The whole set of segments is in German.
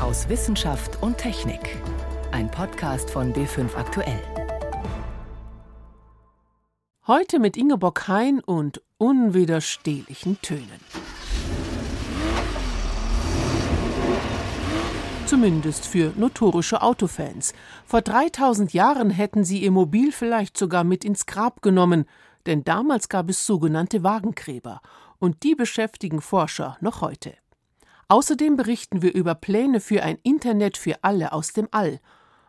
aus Wissenschaft und Technik. Ein Podcast von B5 Aktuell. Heute mit Ingeborg Hein und unwiderstehlichen Tönen. Zumindest für notorische Autofans. Vor 3000 Jahren hätten sie ihr Mobil vielleicht sogar mit ins Grab genommen, denn damals gab es sogenannte Wagengräber, und die beschäftigen Forscher noch heute. Außerdem berichten wir über Pläne für ein Internet für alle aus dem All.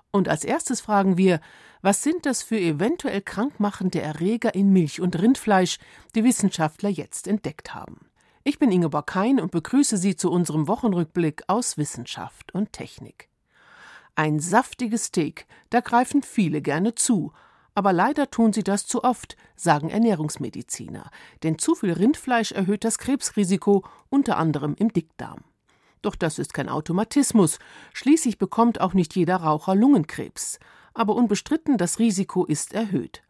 Und als erstes fragen wir, was sind das für eventuell krankmachende Erreger in Milch und Rindfleisch, die Wissenschaftler jetzt entdeckt haben. Ich bin Ingeborg Kein und begrüße Sie zu unserem Wochenrückblick aus Wissenschaft und Technik. Ein saftiges Steak, da greifen viele gerne zu, aber leider tun sie das zu oft, sagen Ernährungsmediziner, denn zu viel Rindfleisch erhöht das Krebsrisiko, unter anderem im Dickdarm. Doch das ist kein Automatismus. Schließlich bekommt auch nicht jeder Raucher Lungenkrebs. Aber unbestritten, das Risiko ist erhöht.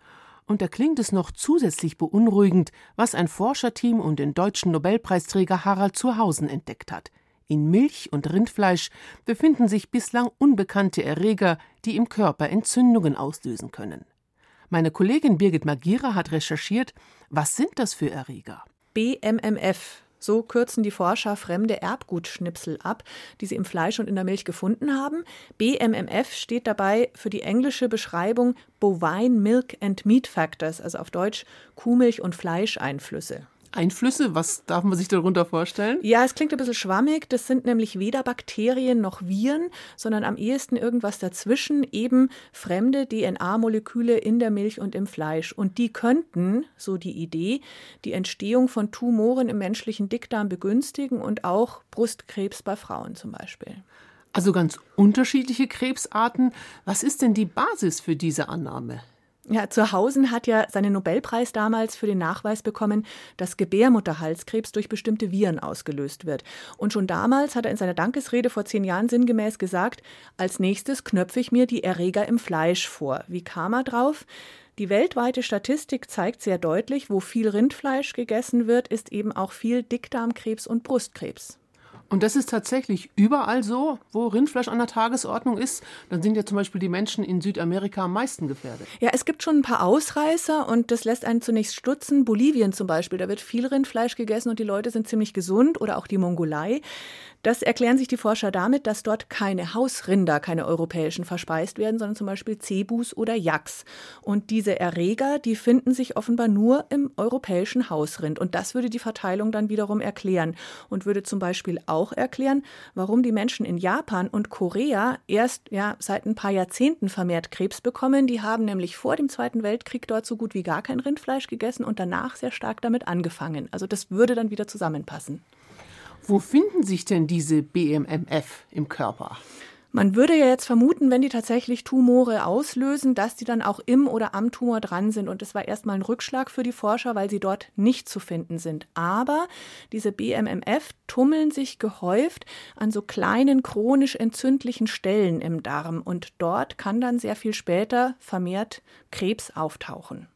Und da klingt es noch zusätzlich beunruhigend, was ein Forscherteam um den deutschen Nobelpreisträger Harald Zurhausen entdeckt hat. In Milch und Rindfleisch befinden sich bislang unbekannte Erreger, die im Körper Entzündungen auslösen können. Meine Kollegin Birgit Magira hat recherchiert, was sind das für Erreger? BMMF, so kürzen die Forscher fremde Erbgutschnipsel ab, die sie im Fleisch und in der Milch gefunden haben. BMMF steht dabei für die englische Beschreibung Bovine Milk and Meat Factors, also auf Deutsch Kuhmilch- und Fleischeinflüsse. Einflüsse? Was darf man sich darunter vorstellen? Ja, es klingt ein bisschen schwammig. Das sind nämlich weder Bakterien noch Viren, sondern am ehesten irgendwas dazwischen, eben fremde DNA-Moleküle in der Milch und im Fleisch. Und die könnten, so die Idee, die Entstehung von Tumoren im menschlichen Dickdarm begünstigen und auch Brustkrebs bei Frauen zum Beispiel. Also ganz unterschiedliche Krebsarten. Was ist denn die Basis für diese Annahme? Ja, Zurhausen hat ja seinen Nobelpreis damals für den Nachweis bekommen, dass Gebärmutterhalskrebs durch bestimmte Viren ausgelöst wird. Und schon damals hat er in seiner Dankesrede vor zehn Jahren sinngemäß gesagt, als nächstes knöpfe ich mir die Erreger im Fleisch vor. Wie kam er drauf? Die weltweite Statistik zeigt sehr deutlich, wo viel Rindfleisch gegessen wird, ist eben auch viel Dickdarmkrebs und Brustkrebs. Und das ist tatsächlich überall so, wo Rindfleisch an der Tagesordnung ist. Dann sind ja zum Beispiel die Menschen in Südamerika am meisten gefährdet. Ja, es gibt schon ein paar Ausreißer und das lässt einen zunächst stutzen. Bolivien zum Beispiel, da wird viel Rindfleisch gegessen und die Leute sind ziemlich gesund oder auch die Mongolei. Das erklären sich die Forscher damit, dass dort keine Hausrinder, keine europäischen verspeist werden, sondern zum Beispiel Zebus oder Yaks. Und diese Erreger, die finden sich offenbar nur im europäischen Hausrind. Und das würde die Verteilung dann wiederum erklären und würde zum Beispiel auch erklären, warum die Menschen in Japan und Korea erst ja, seit ein paar Jahrzehnten vermehrt Krebs bekommen. Die haben nämlich vor dem Zweiten Weltkrieg dort so gut wie gar kein Rindfleisch gegessen und danach sehr stark damit angefangen. Also das würde dann wieder zusammenpassen. Wo finden sich denn diese BMMF im Körper? Man würde ja jetzt vermuten, wenn die tatsächlich Tumore auslösen, dass die dann auch im oder am Tumor dran sind. Und das war erstmal ein Rückschlag für die Forscher, weil sie dort nicht zu finden sind. Aber diese BMMF tummeln sich gehäuft an so kleinen chronisch entzündlichen Stellen im Darm. Und dort kann dann sehr viel später vermehrt Krebs auftauchen.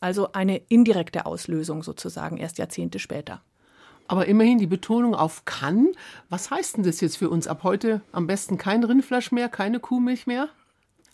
Also eine indirekte Auslösung sozusagen erst Jahrzehnte später. Aber immerhin die Betonung auf kann. Was heißt denn das jetzt für uns? Ab heute am besten kein Rindfleisch mehr, keine Kuhmilch mehr?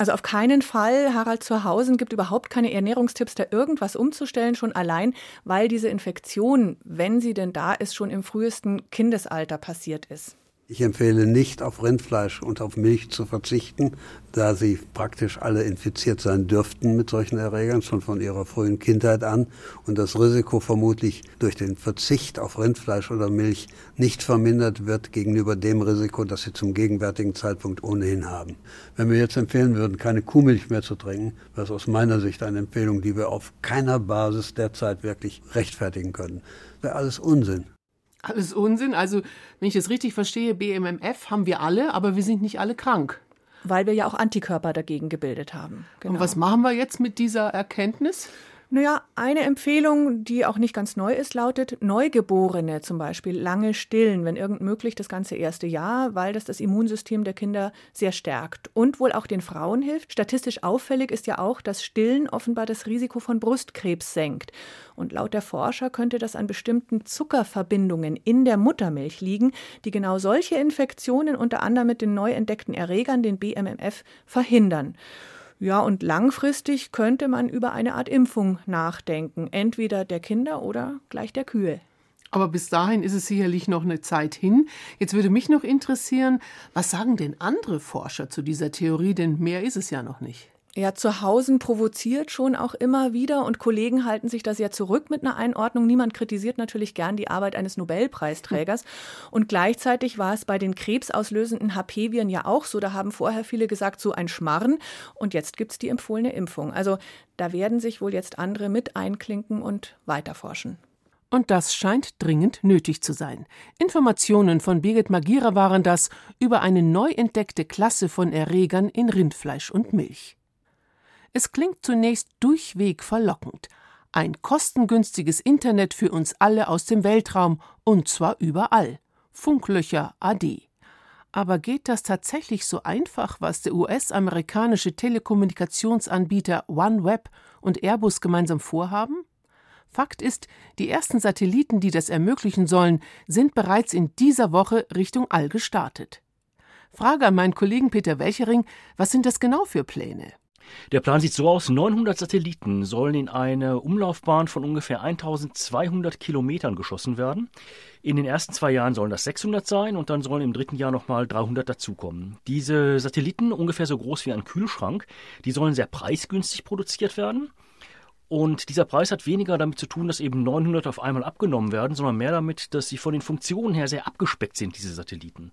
Also auf keinen Fall. Harald Zurhausen gibt überhaupt keine Ernährungstipps, da irgendwas umzustellen, schon allein, weil diese Infektion, wenn sie denn da ist, schon im frühesten Kindesalter passiert ist. Ich empfehle nicht auf Rindfleisch und auf Milch zu verzichten, da sie praktisch alle infiziert sein dürften mit solchen Erregern, schon von ihrer frühen Kindheit an und das Risiko vermutlich durch den Verzicht auf Rindfleisch oder Milch nicht vermindert wird gegenüber dem Risiko, das sie zum gegenwärtigen Zeitpunkt ohnehin haben. Wenn wir jetzt empfehlen würden, keine Kuhmilch mehr zu trinken, wäre es aus meiner Sicht eine Empfehlung, die wir auf keiner Basis derzeit wirklich rechtfertigen können. Wäre alles Unsinn. Alles Unsinn. Also, wenn ich das richtig verstehe, BMMF haben wir alle, aber wir sind nicht alle krank. Weil wir ja auch Antikörper dagegen gebildet haben. Genau. Und was machen wir jetzt mit dieser Erkenntnis? Naja, eine Empfehlung, die auch nicht ganz neu ist, lautet Neugeborene zum Beispiel lange stillen, wenn irgend möglich das ganze erste Jahr, weil das das Immunsystem der Kinder sehr stärkt und wohl auch den Frauen hilft. Statistisch auffällig ist ja auch, dass Stillen offenbar das Risiko von Brustkrebs senkt. Und laut der Forscher könnte das an bestimmten Zuckerverbindungen in der Muttermilch liegen, die genau solche Infektionen unter anderem mit den neu entdeckten Erregern, den BMMF, verhindern. Ja, und langfristig könnte man über eine Art Impfung nachdenken, entweder der Kinder oder gleich der Kühe. Aber bis dahin ist es sicherlich noch eine Zeit hin. Jetzt würde mich noch interessieren, was sagen denn andere Forscher zu dieser Theorie, denn mehr ist es ja noch nicht. Ja, Zuhausen provoziert schon auch immer wieder und Kollegen halten sich da sehr zurück mit einer Einordnung. Niemand kritisiert natürlich gern die Arbeit eines Nobelpreisträgers. Und gleichzeitig war es bei den krebsauslösenden HP-Viren ja auch so. Da haben vorher viele gesagt, so ein Schmarren. Und jetzt gibt es die empfohlene Impfung. Also da werden sich wohl jetzt andere mit einklinken und weiterforschen. Und das scheint dringend nötig zu sein. Informationen von Birgit Magira waren das über eine neu entdeckte Klasse von Erregern in Rindfleisch und Milch. Es klingt zunächst durchweg verlockend. Ein kostengünstiges Internet für uns alle aus dem Weltraum und zwar überall. Funklöcher AD. Aber geht das tatsächlich so einfach, was der US-amerikanische Telekommunikationsanbieter OneWeb und Airbus gemeinsam vorhaben? Fakt ist, die ersten Satelliten, die das ermöglichen sollen, sind bereits in dieser Woche Richtung All gestartet. Frage an meinen Kollegen Peter Welchering, was sind das genau für Pläne? Der Plan sieht so aus, 900 Satelliten sollen in eine Umlaufbahn von ungefähr 1200 Kilometern geschossen werden. In den ersten zwei Jahren sollen das 600 sein und dann sollen im dritten Jahr nochmal 300 dazukommen. Diese Satelliten, ungefähr so groß wie ein Kühlschrank, die sollen sehr preisgünstig produziert werden. Und dieser Preis hat weniger damit zu tun, dass eben 900 auf einmal abgenommen werden, sondern mehr damit, dass sie von den Funktionen her sehr abgespeckt sind, diese Satelliten.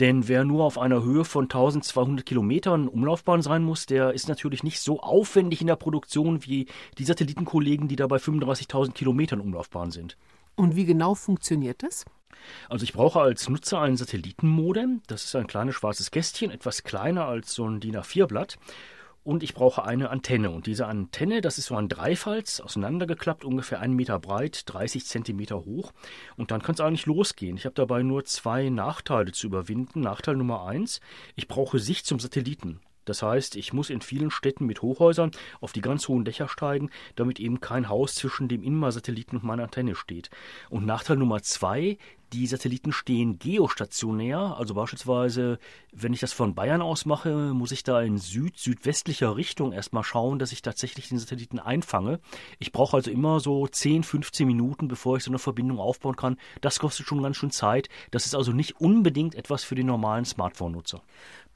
Denn wer nur auf einer Höhe von 1200 Kilometern Umlaufbahn sein muss, der ist natürlich nicht so aufwendig in der Produktion wie die Satellitenkollegen, die da bei 35.000 Kilometern Umlaufbahn sind. Und wie genau funktioniert das? Also ich brauche als Nutzer ein Satellitenmodem. Das ist ein kleines schwarzes Kästchen, etwas kleiner als so ein DIN A4-Blatt und ich brauche eine Antenne. Und diese Antenne, das ist so ein Dreifalz, auseinandergeklappt, ungefähr einen Meter breit, 30 Zentimeter hoch. Und dann kann es eigentlich losgehen. Ich habe dabei nur zwei Nachteile zu überwinden. Nachteil Nummer eins, ich brauche Sicht zum Satelliten. Das heißt, ich muss in vielen Städten mit Hochhäusern auf die ganz hohen Dächer steigen, damit eben kein Haus zwischen dem Inma-Satelliten und meiner Antenne steht. Und Nachteil Nummer zwei, die Satelliten stehen geostationär, also beispielsweise, wenn ich das von Bayern aus mache, muss ich da in süd-südwestlicher Richtung erstmal schauen, dass ich tatsächlich den Satelliten einfange. Ich brauche also immer so 10, 15 Minuten, bevor ich so eine Verbindung aufbauen kann. Das kostet schon ganz schön Zeit. Das ist also nicht unbedingt etwas für den normalen Smartphone-Nutzer.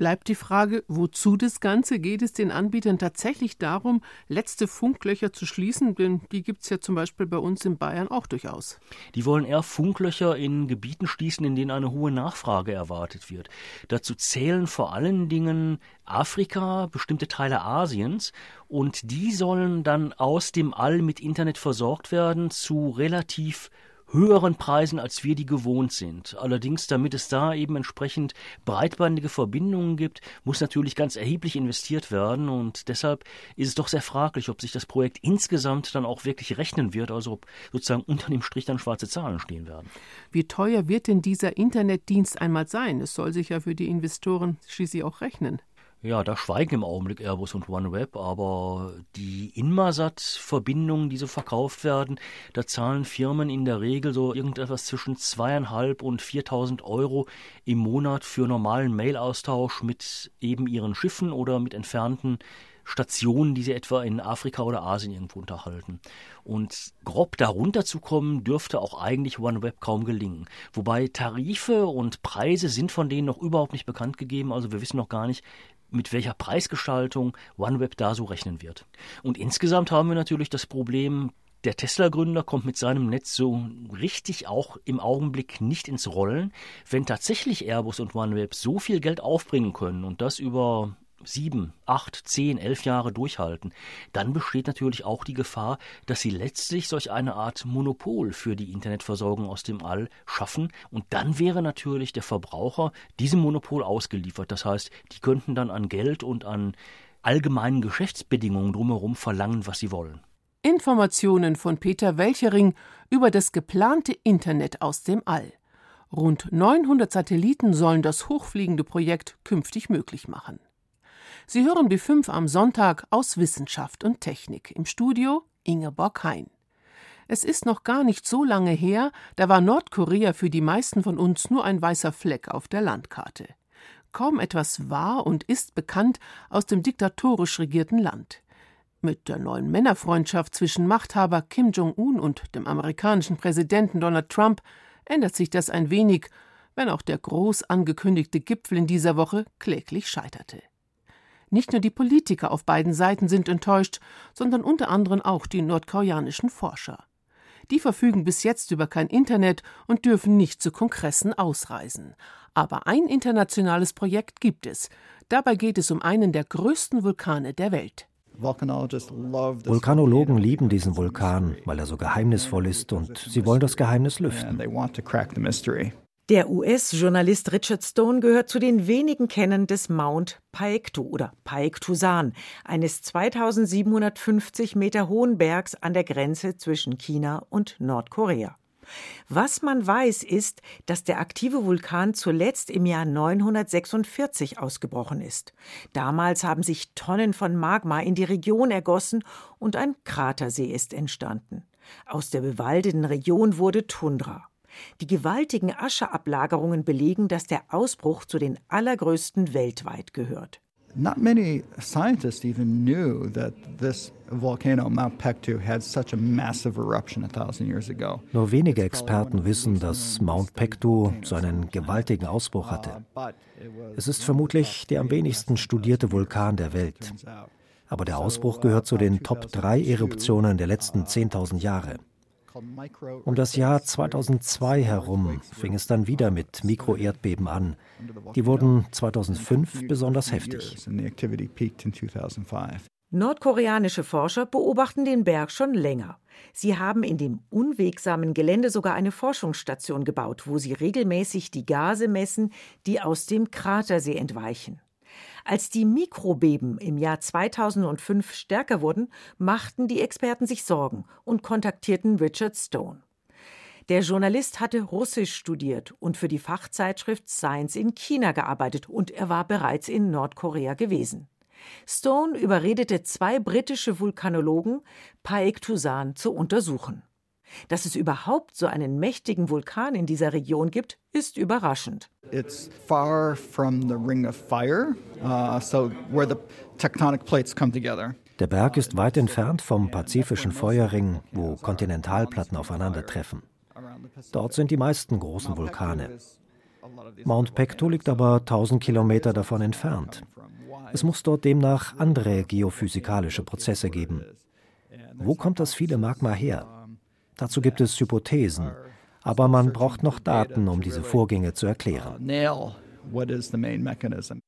Bleibt die Frage, wozu das Ganze? Geht es den Anbietern tatsächlich darum, letzte Funklöcher zu schließen? Denn die gibt es ja zum Beispiel bei uns in Bayern auch durchaus. Die wollen eher Funklöcher in Gebieten schließen, in denen eine hohe Nachfrage erwartet wird. Dazu zählen vor allen Dingen Afrika, bestimmte Teile Asiens und die sollen dann aus dem All mit Internet versorgt werden zu relativ höheren Preisen, als wir die gewohnt sind. Allerdings, damit es da eben entsprechend breitbandige Verbindungen gibt, muss natürlich ganz erheblich investiert werden und deshalb ist es doch sehr fraglich, ob sich das Projekt insgesamt dann auch wirklich rechnen wird, also ob sozusagen unter dem Strich dann schwarze Zahlen stehen werden. Wie teuer wird denn dieser Internetdienst einmal sein? Es soll sich ja für die Investoren schließlich auch rechnen. Ja, da schweigen im Augenblick Airbus und OneWeb, aber die Inmarsat-Verbindungen, die so verkauft werden, da zahlen Firmen in der Regel so irgendetwas zwischen zweieinhalb und 4.000 Euro im Monat für normalen Mail-Austausch mit eben ihren Schiffen oder mit entfernten Stationen, die sie etwa in Afrika oder Asien irgendwo unterhalten. Und grob darunter zu kommen, dürfte auch eigentlich OneWeb kaum gelingen. Wobei Tarife und Preise sind von denen noch überhaupt nicht bekannt gegeben. Also wir wissen noch gar nicht, mit welcher Preisgestaltung OneWeb da so rechnen wird. Und insgesamt haben wir natürlich das Problem, der Tesla-Gründer kommt mit seinem Netz so richtig auch im Augenblick nicht ins Rollen. Wenn tatsächlich Airbus und OneWeb so viel Geld aufbringen können und das über sieben, acht, zehn, elf Jahre durchhalten, dann besteht natürlich auch die Gefahr, dass sie letztlich solch eine Art Monopol für die Internetversorgung aus dem All schaffen und dann wäre natürlich der Verbraucher diesem Monopol ausgeliefert. Das heißt, die könnten dann an Geld und an allgemeinen Geschäftsbedingungen drumherum verlangen, was sie wollen. Informationen von Peter Welchering über das geplante Internet aus dem All. Rund 900 Satelliten sollen das hochfliegende Projekt künftig möglich machen. Sie hören B5 am Sonntag aus Wissenschaft und Technik. Im Studio Ingeborg Hein. Es ist noch gar nicht so lange her, da war Nordkorea für die meisten von uns nur ein weißer Fleck auf der Landkarte. Kaum etwas war und ist bekannt aus dem diktatorisch regierten Land. Mit der neuen Männerfreundschaft zwischen Machthaber Kim Jong-un und dem amerikanischen Präsidenten Donald Trump ändert sich das ein wenig, wenn auch der groß angekündigte Gipfel in dieser Woche kläglich scheiterte. Nicht nur die Politiker auf beiden Seiten sind enttäuscht, sondern unter anderem auch die nordkoreanischen Forscher. Die verfügen bis jetzt über kein Internet und dürfen nicht zu Kongressen ausreisen. Aber ein internationales Projekt gibt es. Dabei geht es um einen der größten Vulkane der Welt. Vulkanologen lieben diesen Vulkan, weil er so geheimnisvoll ist und sie wollen das Geheimnis lüften. Der US-Journalist Richard Stone gehört zu den wenigen Kennern des Mount Paektu oder Paektusan, eines 2750 Meter hohen Bergs an der Grenze zwischen China und Nordkorea. Was man weiß, ist, dass der aktive Vulkan zuletzt im Jahr 946 ausgebrochen ist. Damals haben sich Tonnen von Magma in die Region ergossen und ein Kratersee ist entstanden. Aus der bewaldeten Region wurde Tundra. Die gewaltigen Ascheablagerungen belegen, dass der Ausbruch zu den allergrößten weltweit gehört. Not many scientists even knew that this volcano, Mount Pektu, had such a massive eruption a thousand years ago. Nur wenige Experten wissen, dass Mount Pektu so einen gewaltigen Ausbruch hatte. Es ist vermutlich der am wenigsten studierte Vulkan der Welt. Aber der Ausbruch gehört zu den Top 3 Eruptionen der letzten 10.000 Jahre. Um das Jahr 2002 herum fing es dann wieder mit Mikroerdbeben an. Die wurden 2005 besonders heftig. Nordkoreanische Forscher beobachten den Berg schon länger. Sie haben in dem unwegsamen Gelände sogar eine Forschungsstation gebaut, wo sie regelmäßig die Gase messen, die aus dem Kratersee entweichen. Als die Mikrobeben im Jahr 2005 stärker wurden, machten die Experten sich Sorgen und kontaktierten Richard Stone. Der Journalist hatte Russisch studiert und für die Fachzeitschrift Science in China gearbeitet und er war bereits in Nordkorea gewesen. Stone überredete zwei britische Vulkanologen, Paektusan zu untersuchen. Dass es überhaupt so einen mächtigen Vulkan in dieser Region gibt, ist überraschend. It's far from the ring of fire, uh, so where the tectonic plates come together. Der Berg ist weit entfernt vom pazifischen Feuerring, wo Kontinentalplatten aufeinandertreffen. Dort sind die meisten großen Vulkane. Mount Pektu liegt aber 1000 Kilometer davon entfernt. Es muss dort demnach andere geophysikalische Prozesse geben. Wo kommt das viele Magma her? Dazu gibt es Hypothesen, aber man braucht noch Daten, um diese Vorgänge zu erklären.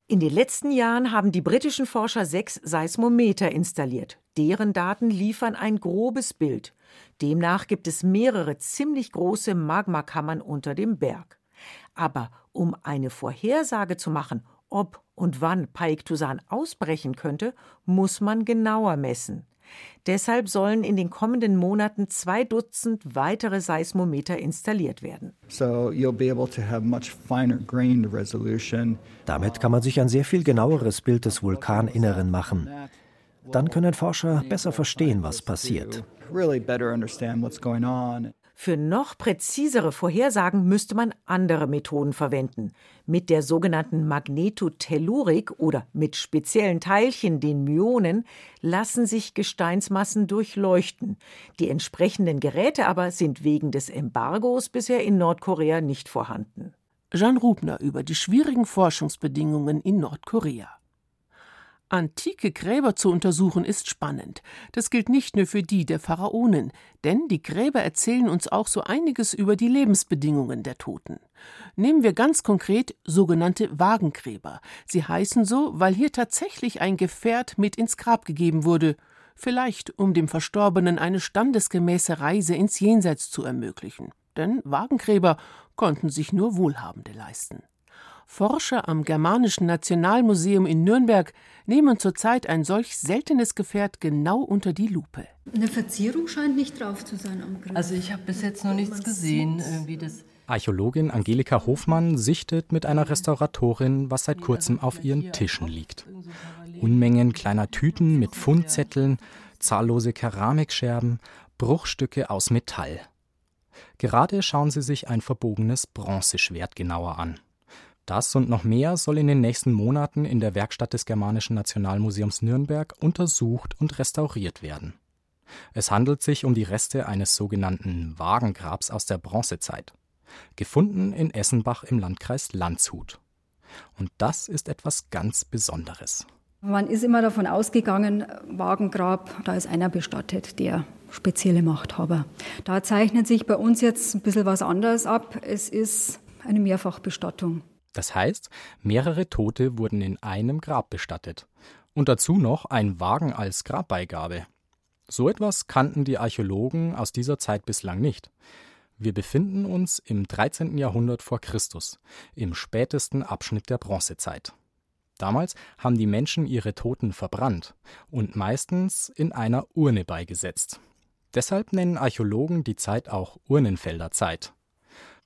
In den letzten Jahren haben die britischen Forscher sechs Seismometer installiert. Deren Daten liefern ein grobes Bild. Demnach gibt es mehrere ziemlich große Magmakammern unter dem Berg. Aber um eine Vorhersage zu machen, ob und wann Paiktusan ausbrechen könnte, muss man genauer messen. Deshalb sollen in den kommenden Monaten zwei Dutzend weitere Seismometer installiert werden. Damit kann man sich ein sehr viel genaueres Bild des Vulkaninneren machen. Dann können Forscher besser verstehen, was passiert. Für noch präzisere Vorhersagen müsste man andere Methoden verwenden. Mit der sogenannten Magnetotellurik oder mit speziellen Teilchen, den Myonen, lassen sich Gesteinsmassen durchleuchten. Die entsprechenden Geräte aber sind wegen des Embargos bisher in Nordkorea nicht vorhanden. Jean Rubner über die schwierigen Forschungsbedingungen in Nordkorea. Antike Gräber zu untersuchen ist spannend. Das gilt nicht nur für die der Pharaonen, denn die Gräber erzählen uns auch so einiges über die Lebensbedingungen der Toten. Nehmen wir ganz konkret sogenannte Wagengräber. Sie heißen so, weil hier tatsächlich ein Gefährt mit ins Grab gegeben wurde, vielleicht um dem Verstorbenen eine standesgemäße Reise ins Jenseits zu ermöglichen. Denn Wagengräber konnten sich nur Wohlhabende leisten. Forscher am Germanischen Nationalmuseum in Nürnberg nehmen zurzeit ein solch seltenes Gefährt genau unter die Lupe. Eine Verzierung scheint nicht drauf zu sein am Grab. Also ich habe bis jetzt noch nichts gesehen, irgendwie das. Archäologin Angelika Hofmann sichtet mit einer Restauratorin, was seit kurzem auf ihren Tischen liegt. Unmengen kleiner Tüten mit Fundzetteln, zahllose Keramikscherben, Bruchstücke aus Metall. Gerade schauen sie sich ein verbogenes Bronzeschwert genauer an. Das und noch mehr soll in den nächsten Monaten in der Werkstatt des Germanischen Nationalmuseums Nürnberg untersucht und restauriert werden. Es handelt sich um die Reste eines sogenannten Wagengrabs aus der Bronzezeit, gefunden in Essenbach im Landkreis Landshut. Und das ist etwas ganz Besonderes. Man ist immer davon ausgegangen, Wagengrab, da ist einer bestattet, der spezielle Machthaber. Da zeichnet sich bei uns jetzt ein bisschen was anderes ab. Es ist eine Mehrfachbestattung. Das heißt, mehrere Tote wurden in einem Grab bestattet. Und dazu noch ein Wagen als Grabbeigabe. So etwas kannten die Archäologen aus dieser Zeit bislang nicht. Wir befinden uns im 13. Jahrhundert vor Christus, im spätesten Abschnitt der Bronzezeit. Damals haben die Menschen ihre Toten verbrannt und meistens in einer Urne beigesetzt. Deshalb nennen Archäologen die Zeit auch Urnenfelderzeit.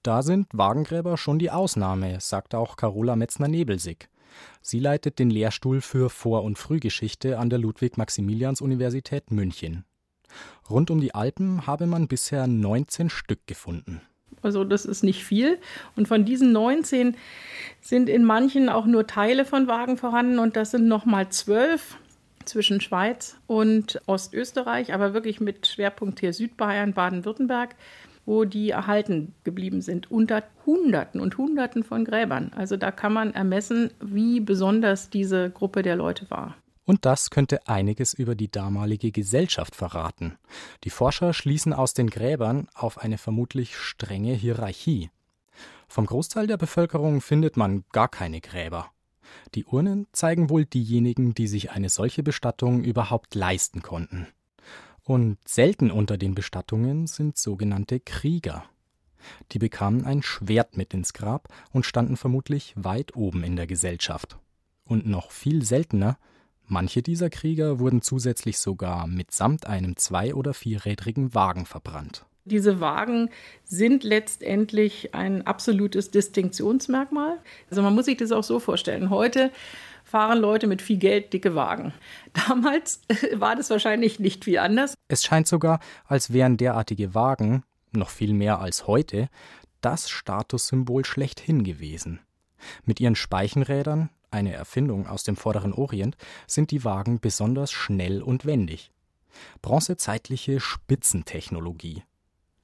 Da sind Wagengräber schon die Ausnahme, sagt auch Carola Metzner-Nebelsig. Sie leitet den Lehrstuhl für Vor- und Frühgeschichte an der Ludwig-Maximilians-Universität München. Rund um die Alpen habe man bisher 19 Stück gefunden. Also das ist nicht viel. Und von diesen 19 sind in manchen auch nur Teile von Wagen vorhanden und das sind nochmal zwölf zwischen Schweiz und Ostösterreich, aber wirklich mit Schwerpunkt hier Südbayern, Baden-Württemberg wo die erhalten geblieben sind, unter Hunderten und Hunderten von Gräbern. Also da kann man ermessen, wie besonders diese Gruppe der Leute war. Und das könnte einiges über die damalige Gesellschaft verraten. Die Forscher schließen aus den Gräbern auf eine vermutlich strenge Hierarchie. Vom Großteil der Bevölkerung findet man gar keine Gräber. Die Urnen zeigen wohl diejenigen, die sich eine solche Bestattung überhaupt leisten konnten. Und selten unter den Bestattungen sind sogenannte Krieger. Die bekamen ein Schwert mit ins Grab und standen vermutlich weit oben in der Gesellschaft. Und noch viel seltener, manche dieser Krieger wurden zusätzlich sogar mitsamt einem zwei- oder vierrädrigen Wagen verbrannt. Diese Wagen sind letztendlich ein absolutes Distinktionsmerkmal. Also man muss sich das auch so vorstellen. Heute fahren Leute mit viel Geld dicke Wagen. Damals war das wahrscheinlich nicht viel anders. Es scheint sogar, als wären derartige Wagen, noch viel mehr als heute, das Statussymbol schlechthin gewesen. Mit ihren Speichenrädern, eine Erfindung aus dem vorderen Orient, sind die Wagen besonders schnell und wendig. Bronzezeitliche Spitzentechnologie.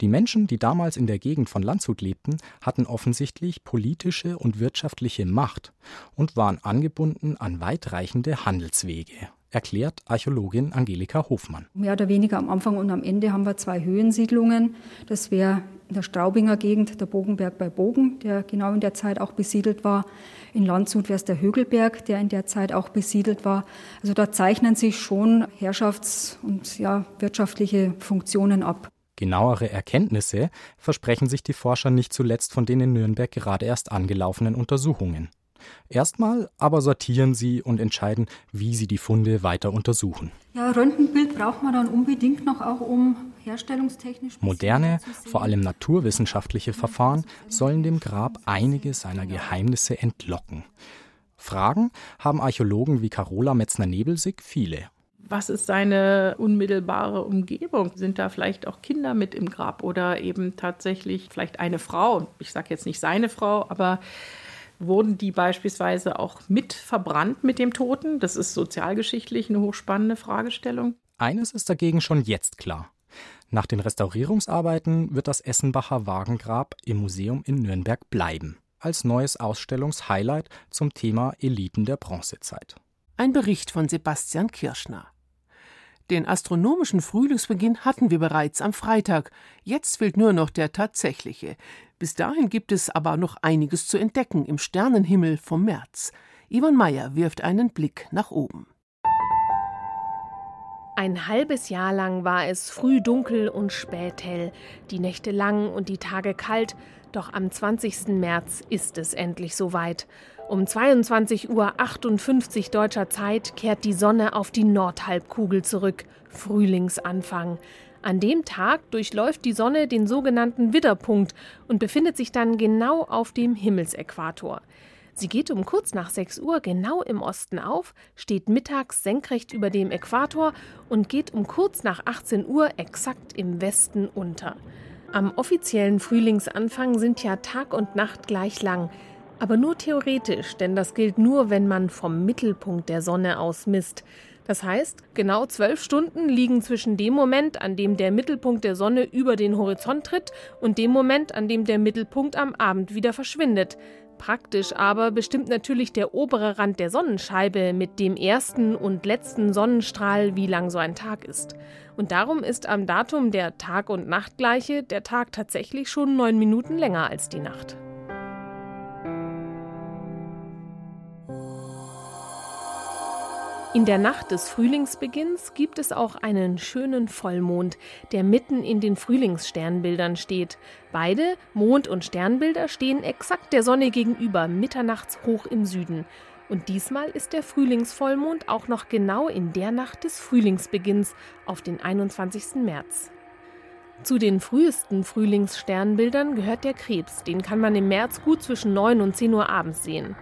Die Menschen, die damals in der Gegend von Landshut lebten, hatten offensichtlich politische und wirtschaftliche Macht und waren angebunden an weitreichende Handelswege, erklärt Archäologin Angelika Hofmann. Mehr oder weniger am Anfang und am Ende haben wir zwei Höhensiedlungen. Das wäre in der Straubinger Gegend der Bogenberg bei Bogen, der genau in der Zeit auch besiedelt war. In Landshut wäre es der Högelberg, der in der Zeit auch besiedelt war. Also da zeichnen sich schon Herrschafts- und ja, wirtschaftliche Funktionen ab. Genauere Erkenntnisse versprechen sich die Forscher nicht zuletzt von den in Nürnberg gerade erst angelaufenen Untersuchungen. Erstmal aber sortieren sie und entscheiden, wie sie die Funde weiter untersuchen. Ja, Röntgenbild braucht man dann unbedingt noch auch, um herstellungstechnisch. Moderne, vor allem naturwissenschaftliche Verfahren sollen dem Grab einige seiner Geheimnisse entlocken. Fragen haben Archäologen wie Carola Metzner-Nebelsig viele was ist seine unmittelbare Umgebung? Sind da vielleicht auch Kinder mit im Grab oder eben tatsächlich vielleicht eine Frau? Ich sage jetzt nicht seine Frau, aber wurden die beispielsweise auch mit verbrannt mit dem Toten? Das ist sozialgeschichtlich eine hochspannende Fragestellung. Eines ist dagegen schon jetzt klar. Nach den Restaurierungsarbeiten wird das Essenbacher Wagengrab im Museum in Nürnberg bleiben, als neues Ausstellungshighlight zum Thema Eliten der Bronzezeit. Ein Bericht von Sebastian Kirschner. Den astronomischen Frühlingsbeginn hatten wir bereits am Freitag. Jetzt fehlt nur noch der tatsächliche. Bis dahin gibt es aber noch einiges zu entdecken im Sternenhimmel vom März. Ivan Meyer wirft einen Blick nach oben. Ein halbes Jahr lang war es früh dunkel und spät hell, die Nächte lang und die Tage kalt, Doch am 20. März ist es endlich soweit. Um 22.58 Uhr deutscher Zeit kehrt die Sonne auf die Nordhalbkugel zurück. Frühlingsanfang. An dem Tag durchläuft die Sonne den sogenannten Widderpunkt und befindet sich dann genau auf dem Himmelsäquator. Sie geht um kurz nach 6 Uhr genau im Osten auf, steht mittags senkrecht über dem Äquator und geht um kurz nach 18 Uhr exakt im Westen unter. Am offiziellen Frühlingsanfang sind ja Tag und Nacht gleich lang, aber nur theoretisch, denn das gilt nur, wenn man vom Mittelpunkt der Sonne aus misst. Das heißt, genau zwölf Stunden liegen zwischen dem Moment, an dem der Mittelpunkt der Sonne über den Horizont tritt, und dem Moment, an dem der Mittelpunkt am Abend wieder verschwindet. Praktisch aber bestimmt natürlich der obere Rand der Sonnenscheibe mit dem ersten und letzten Sonnenstrahl, wie lang so ein Tag ist. Und darum ist am Datum der Tag- und Nachtgleiche der Tag tatsächlich schon neun Minuten länger als die Nacht. In der Nacht des Frühlingsbeginns gibt es auch einen schönen Vollmond, der mitten in den Frühlingssternbildern steht. Beide, Mond und Sternbilder, stehen exakt der Sonne gegenüber, mitternachts hoch im Süden. Und diesmal ist der Frühlingsvollmond auch noch genau in der Nacht des Frühlingsbeginns auf den 21. März. Zu den frühesten Frühlingssternbildern gehört der Krebs. Den kann man im März gut zwischen 9 und 10 Uhr abends sehen.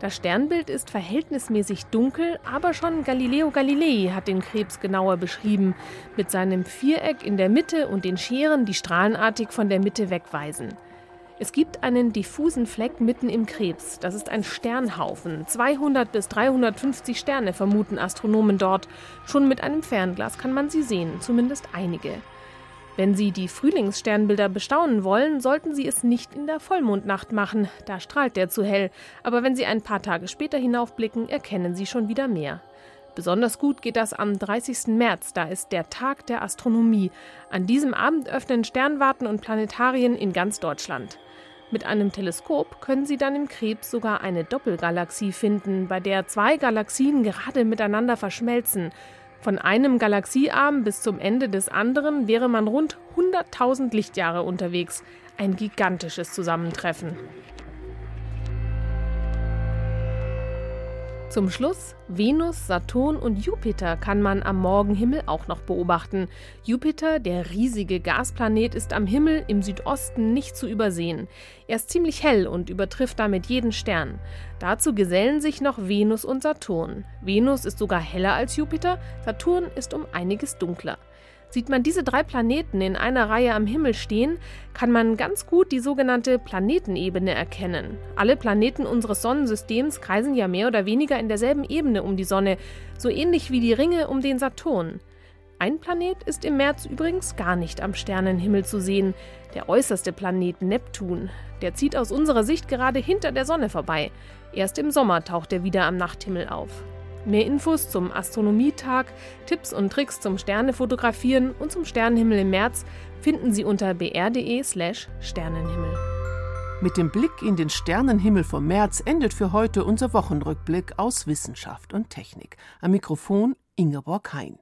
Das Sternbild ist verhältnismäßig dunkel, aber schon Galileo Galilei hat den Krebs genauer beschrieben, mit seinem Viereck in der Mitte und den Scheren, die strahlenartig von der Mitte wegweisen. Es gibt einen diffusen Fleck mitten im Krebs. Das ist ein Sternhaufen. 200 bis 350 Sterne vermuten Astronomen dort. Schon mit einem Fernglas kann man sie sehen, zumindest einige. Wenn Sie die Frühlingssternbilder bestaunen wollen, sollten Sie es nicht in der Vollmondnacht machen, da strahlt der zu hell, aber wenn Sie ein paar Tage später hinaufblicken, erkennen Sie schon wieder mehr. Besonders gut geht das am 30. März, da ist der Tag der Astronomie. An diesem Abend öffnen Sternwarten und Planetarien in ganz Deutschland. Mit einem Teleskop können Sie dann im Krebs sogar eine Doppelgalaxie finden, bei der zwei Galaxien gerade miteinander verschmelzen. Von einem Galaxiearm bis zum Ende des anderen wäre man rund 100.000 Lichtjahre unterwegs. Ein gigantisches Zusammentreffen. Zum Schluss Venus, Saturn und Jupiter kann man am Morgenhimmel auch noch beobachten. Jupiter, der riesige Gasplanet, ist am Himmel im Südosten nicht zu übersehen. Er ist ziemlich hell und übertrifft damit jeden Stern. Dazu gesellen sich noch Venus und Saturn. Venus ist sogar heller als Jupiter, Saturn ist um einiges dunkler. Sieht man diese drei Planeten in einer Reihe am Himmel stehen, kann man ganz gut die sogenannte Planetenebene erkennen. Alle Planeten unseres Sonnensystems kreisen ja mehr oder weniger in derselben Ebene um die Sonne, so ähnlich wie die Ringe um den Saturn. Ein Planet ist im März übrigens gar nicht am Sternenhimmel zu sehen, der äußerste Planet Neptun. Der zieht aus unserer Sicht gerade hinter der Sonne vorbei. Erst im Sommer taucht er wieder am Nachthimmel auf. Mehr Infos zum Astronomietag, Tipps und Tricks zum Sternefotografieren und zum Sternenhimmel im März finden Sie unter br.de/slash Sternenhimmel. Mit dem Blick in den Sternenhimmel vom März endet für heute unser Wochenrückblick aus Wissenschaft und Technik. Am Mikrofon Ingeborg Hein.